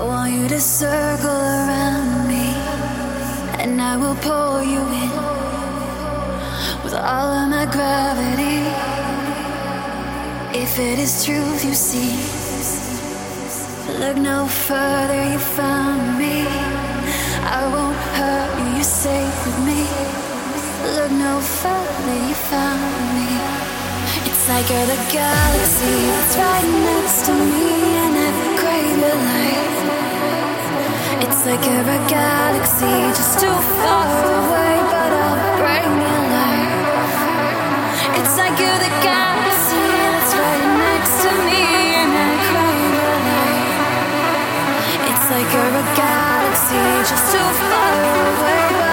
I want you to circle around me, and I will pull you in with all of my gravity. If it is truth you see, look no further, you found me. I won't hurt you, you're safe with me. Look no further, you found me. It's like you're the galaxy that's right next to me, and I crave your light like you're a galaxy, just too far away, but I'll bring you. It's like you're the galaxy that's right next to me, and I'm. It's like you're a galaxy, just too far away,